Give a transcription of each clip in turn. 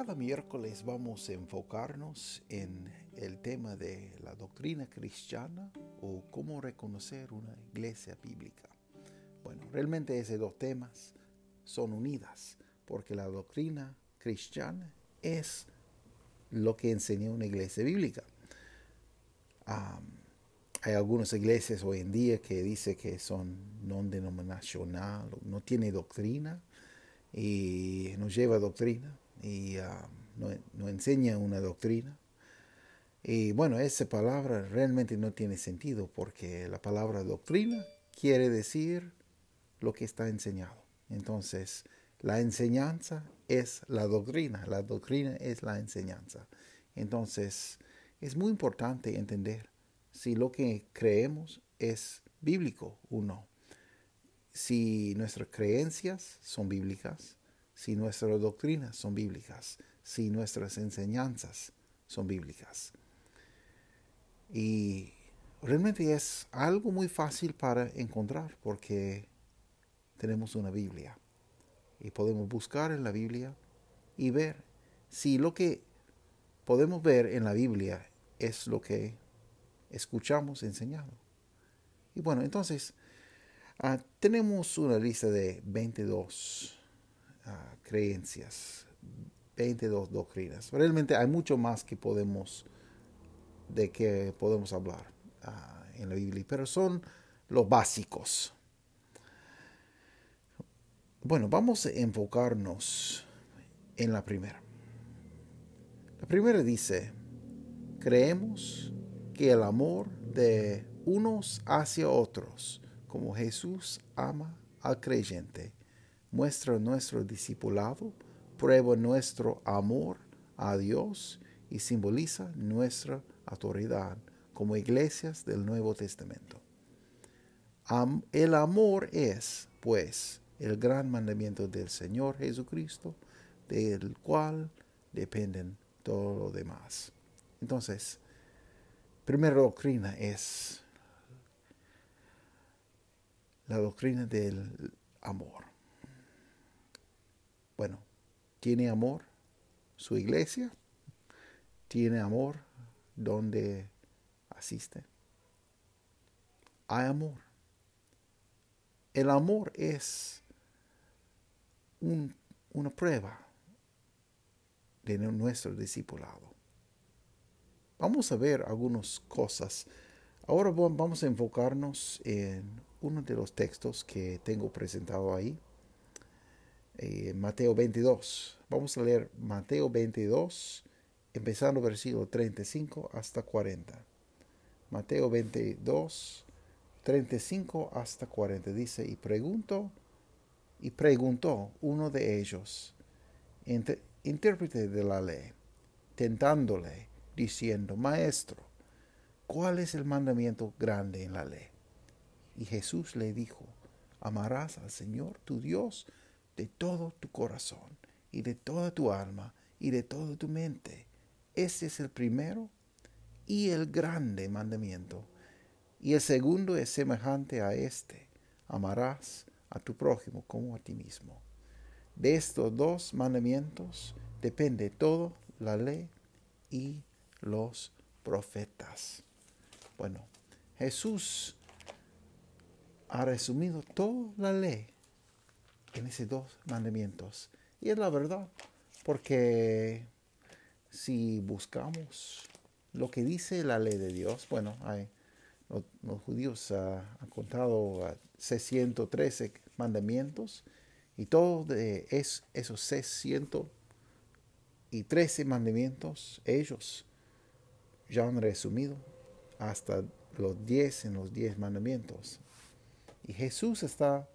Cada miércoles vamos a enfocarnos en el tema de la doctrina cristiana o cómo reconocer una iglesia bíblica. Bueno, realmente esos dos temas son unidas porque la doctrina cristiana es lo que enseña una iglesia bíblica. hay algunas iglesias hoy en día que dicen que son no denominacional, no tiene doctrina y no lleva doctrina y ah, no, enseña una doctrina. Y bueno, esa palabra realmente no tiene sentido porque la palabra doctrina quiere decir lo que está enseñado. Entonces, la enseñanza es la doctrina, la doctrina es la enseñanza. Entonces, es muy importante entender si lo que creemos es bíblico o no. Si nuestras creencias son bíblicas, si nuestras doctrinas son bíblicas, si nuestras enseñanzas son bíblicas. Y realmente es algo muy fácil para encontrar porque tenemos una Biblia y podemos buscar en la Biblia y ver si lo que podemos ver en la Biblia es lo que escuchamos enseñado. Y bueno, entonces ah, tenemos una lista de 22 creencias, 22 doctrinas. Realmente hay mucho más que podemos, de que podemos hablar ah, en la Biblia, pero son los básicos. Bueno, vamos a enfocarnos en la primera. La primera dice, creemos que el amor de unos hacia otros, como Jesús ama al creyente, muestra nuestro discipulado, prueba nuestro amor a Dios y simboliza nuestra autoridad como iglesias del Nuevo Testamento. el amor es, pues, el gran mandamiento del Señor Jesucristo, del cual dependen todo lo demás. Entonces, primera doctrina es la doctrina del amor. Bueno, tiene amor su iglesia, tiene amor donde asiste. Hay amor. El amor es una prueba de nuestro discipulado. Vamos a ver algunas cosas. Ahora vamos a enfocarnos en uno de los textos que tengo presentado ahí eh, Mateo 22. Vamos a leer Mateo 22, empezando versículo 35 hasta 40. Mateo 22, 35 hasta 40. Dice, y preguntó, y preguntó uno de ellos, intérprete de la ley, tentándole, diciendo, Maestro, ¿cuál es el mandamiento grande en la ley? Y Jesús le dijo, amarás al Señor tu Dios de todo tu corazón y de toda tu alma y de toda tu mente. Ese es el primero y el grande mandamiento. Y el segundo es semejante a este. Amarás a tu prójimo como a ti mismo. De estos dos mandamientos depende toda la ley y los profetas. Bueno, Jesús ha resumido toda la ley esos dos mandamientos. Y es la verdad, porque si buscamos lo que dice la ley de Dios, bueno, los, judíos han contado 613 mandamientos y todos de es, esos 613 mandamientos ellos ya han resumido hasta los 10 en los 10 mandamientos. Y Jesús está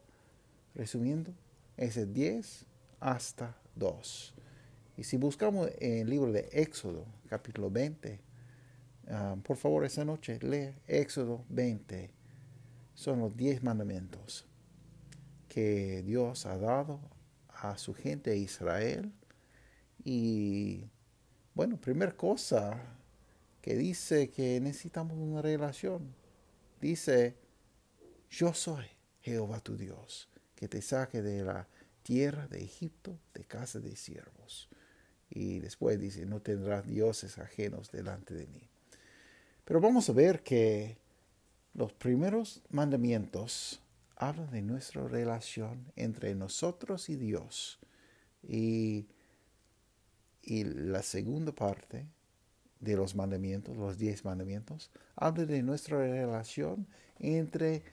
resumiendo es 10 hasta 2. Y si buscamos el libro de Éxodo, capítulo 20, ah, por favor, esa noche lee Éxodo 20. Son los diez mandamientos que Dios ha dado a su gente Israel. Y bueno, primera cosa que dice que necesitamos una relación. Dice, yo soy Jehová tu Dios, que te saque de la tierra de Egipto, de casa de siervos. Y después dice, no tendrás dioses ajenos delante de mí. Pero vamos a ver que los primeros mandamientos hablan de nuestra relación entre nosotros y Dios. Y, y la segunda parte de los mandamientos, los diez mandamientos, habla de nuestra relación entre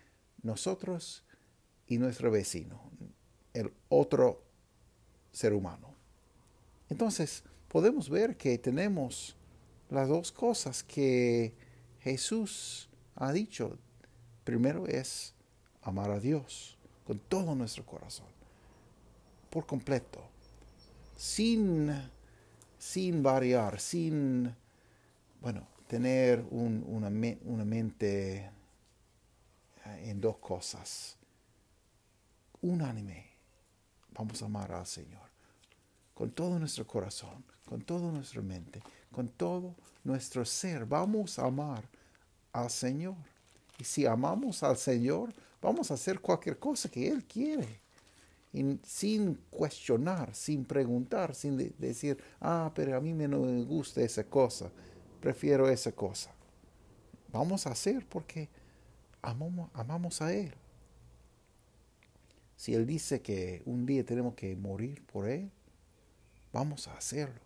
nosotros y nuestro vecino, el otro ser humano. Entonces, podemos ver que tenemos las dos cosas que Jesús ha dicho. Primero es amar a Dios con todo nuestro corazón, por completo, sin, sin variar, sin, bueno, tener una, una mente en dos cosas. Unánime, vamos a amar al Señor con todo nuestro corazón, con toda nuestra mente, con todo nuestro ser. Vamos a amar al Señor. Y si amamos al Señor, vamos a hacer cualquier cosa que Él quiere. sin cuestionar, sin preguntar, sin decir, ah, pero a mí me no me gusta esa cosa, prefiero esa cosa. Vamos a hacer porque amamos a Él. Si Él dice que un día tenemos que morir por Él, Vamos a hacerlo.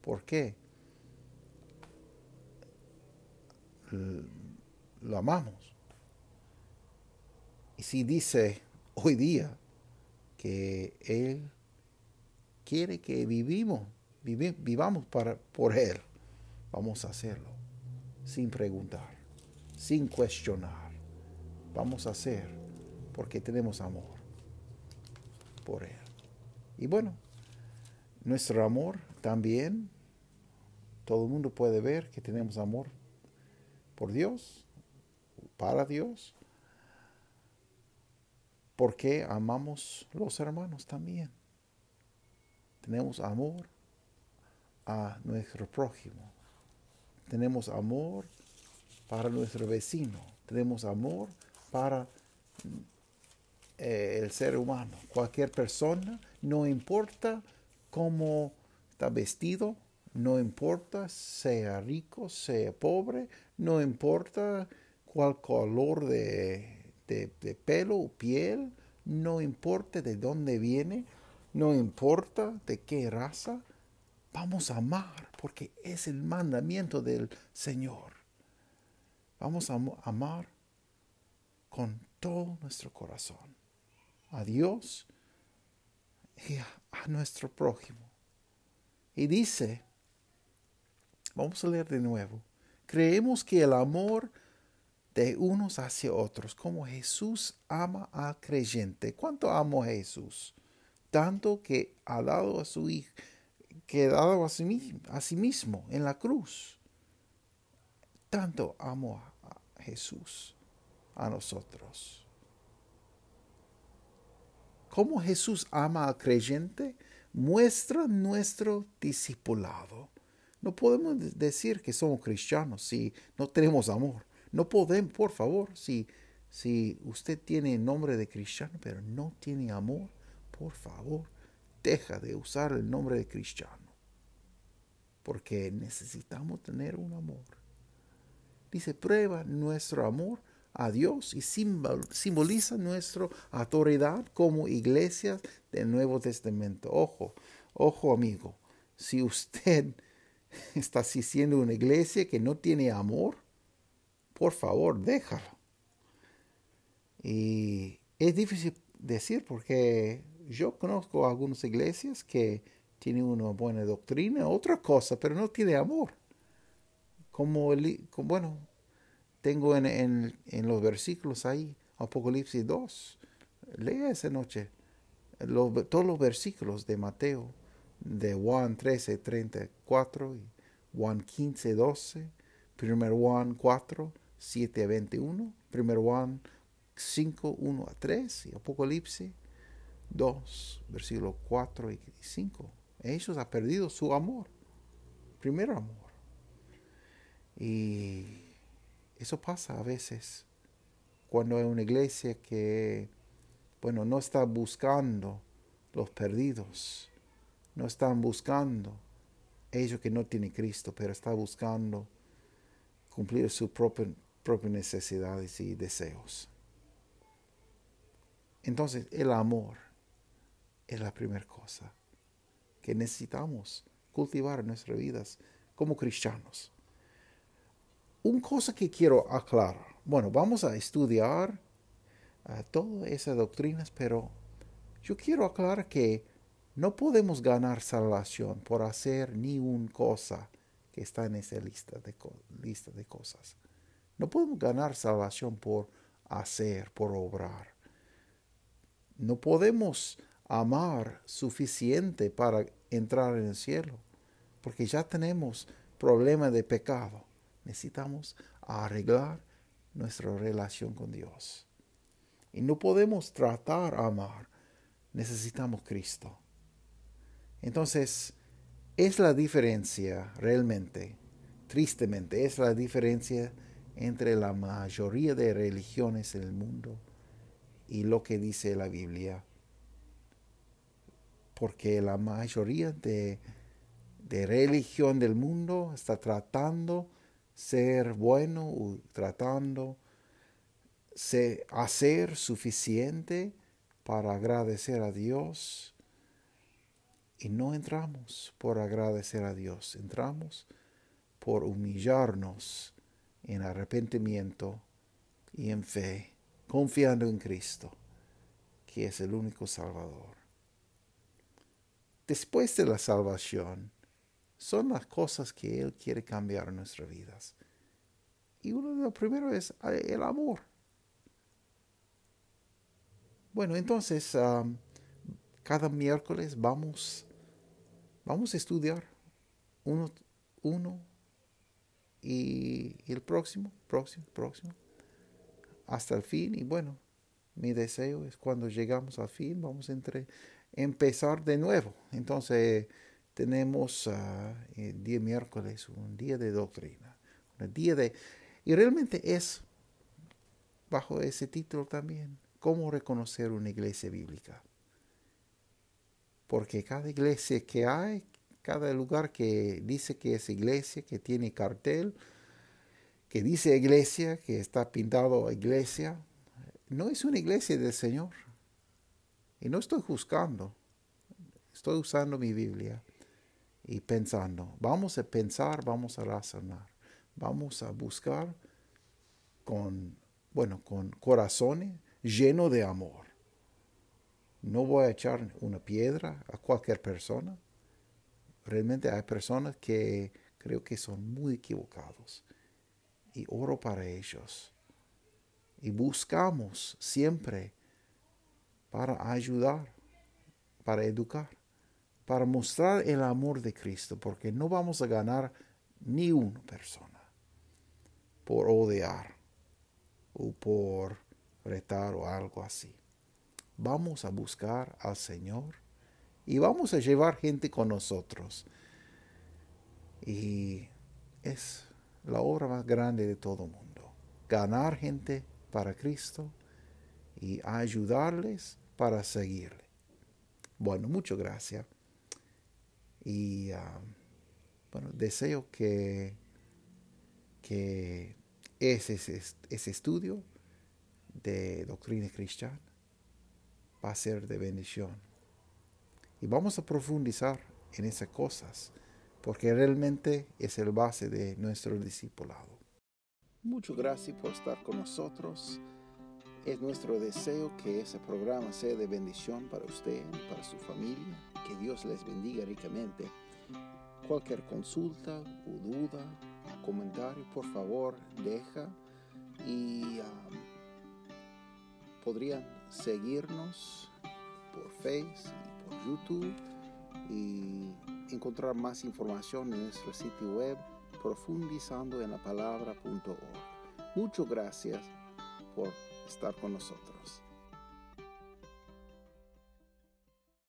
¿Por qué? Lo amamos. Y si dice hoy día que Él quiere que vivimos, vivamos para, por Él, vamos a hacerlo sin preguntar, sin cuestionar. Vamos a hacer porque tenemos amor por Él. Y bueno, nuestro amor también, todo el mundo puede ver que tenemos amor por Dios, para Dios, porque amamos los hermanos también. Tenemos amor a nuestro prójimo. Tenemos amor para nuestro vecino. Tenemos amor para eh, el ser humano. Cualquier persona, no importa cómo está vestido, no importa sea rico, sea pobre, no importa cuál color de, pelo o piel, no importa de dónde viene, no importa de qué raza, vamos a amar porque es el mandamiento del Señor. Vamos a amar con todo nuestro corazón a Dios y a nuestro prójimo. Y dice, vamos a leer de nuevo, creemos que el amor de unos hacia otros, como Jesús ama al creyente. ¿Cuánto amo a Jesús? Tanto que ha dado a su hijo, que ha dado a sí, a sí mismo en la cruz. Tanto amo a Jesús, a nosotros cómo Jesús ama al creyente muestra nuestro discipulado. No podemos decir que somos cristianos si no tenemos amor. No podemos, por favor, si, si usted tiene el nombre de cristiano pero no tiene amor, por favor, deja de usar el nombre de cristiano. Porque necesitamos tener un amor. Dice, prueba nuestro amor a Dios y simboliza nuestra autoridad como iglesias del Nuevo Testamento. Ojo, ojo amigo, si usted está asistiendo a una iglesia que no tiene amor, por favor, déjalo. Y es difícil decir porque yo conozco algunas iglesias que tienen una buena doctrina, otra cosa, pero no tiene amor. Como, el, bueno, tengo en, los versículos ahí, Apocalipsis 2. Lea esa noche todos los versículos de Mateo, de Juan 13, 34 y Juan 15, 12. 1 Juan 4, 7 a 21, 1 Juan 5, 1 a 3 y Apocalipsis 2, versículos 4 y 5. Ellos han perdido su amor, primer amor. Y eso pasa a veces cuando hay una iglesia que, bueno, no está buscando los perdidos, no están buscando ellos que no tienen Cristo, pero está buscando cumplir sus propias necesidades y deseos. Entonces, el amor es la primera cosa que necesitamos cultivar en nuestras vidas como cristianos. Una cosa que quiero aclarar, bueno, vamos a estudiar uh, todas esas doctrinas, pero yo quiero aclarar que no podemos ganar salvación por hacer ni una cosa que está en esa lista de, lista de cosas. No podemos ganar salvación por hacer, por obrar. No podemos amar suficiente para entrar en el cielo, porque ya tenemos problema de pecado. Necesitamos arreglar nuestra relación con Dios. Y no podemos tratar a amar. Necesitamos Cristo. Entonces, es la diferencia realmente, tristemente, es la diferencia entre la mayoría de religiones en el mundo y lo que dice la Biblia. Porque la mayoría de, de religión del mundo está tratando ser bueno tratando hacer suficiente para agradecer a Dios. Y no entramos por agradecer a Dios, entramos por humillarnos en arrepentimiento y en fe, confiando en Cristo, que es el único Salvador. Después de la salvación, son las cosas que Él quiere cambiar en nuestras vidas. Y uno de los primeros es eh, el amor. Bueno, entonces, cada miércoles vamos, vamos a estudiar uno, uno y, el próximo, próximo, próximo, hasta el fin. Y bueno, mi deseo es cuando llegamos al fin, vamos a empezar de nuevo. Entonces, tenemos uh, el día miércoles un día de doctrina, un día de... Y realmente es bajo ese título también, cómo reconocer una iglesia bíblica. Porque cada iglesia que hay, cada lugar que dice que es iglesia, que tiene cartel, que dice iglesia, que está pintado iglesia, no es una iglesia del Señor. Y no estoy juzgando, estoy usando mi Biblia y pensando. Vamos a pensar, vamos a razonar, vamos a buscar con, bueno, con corazones llenos de amor. No voy a echar una piedra a cualquier persona. Realmente hay personas que creo que son muy equivocados. Y oro para ellos. Y buscamos siempre para ayudar, para educar para mostrar el amor de Cristo, porque no vamos a ganar ni una persona por odiar o por retar o algo así. Vamos a buscar al Señor y vamos a llevar gente con nosotros. Y es la obra más grande de todo el mundo. Ganar gente para Cristo y ayudarles para seguirle. Bueno, muchas gracias. Y ah, bueno, deseo que, que ese, ese, estudio de doctrina cristiana va a ser de bendición. Y vamos a profundizar en esas cosas, porque realmente es el base de nuestro discipulado. Muchas gracias por estar con nosotros. Es nuestro deseo que ese programa sea de bendición para usted y para su familia. Que Dios les bendiga ricamente. Cualquier consulta o duda, comentario, por favor, deja y um, podrían seguirnos por Facebook y por YouTube y encontrar más información en nuestro sitio web profundizando en la palabra.org. Muchas gracias por estar con nosotros.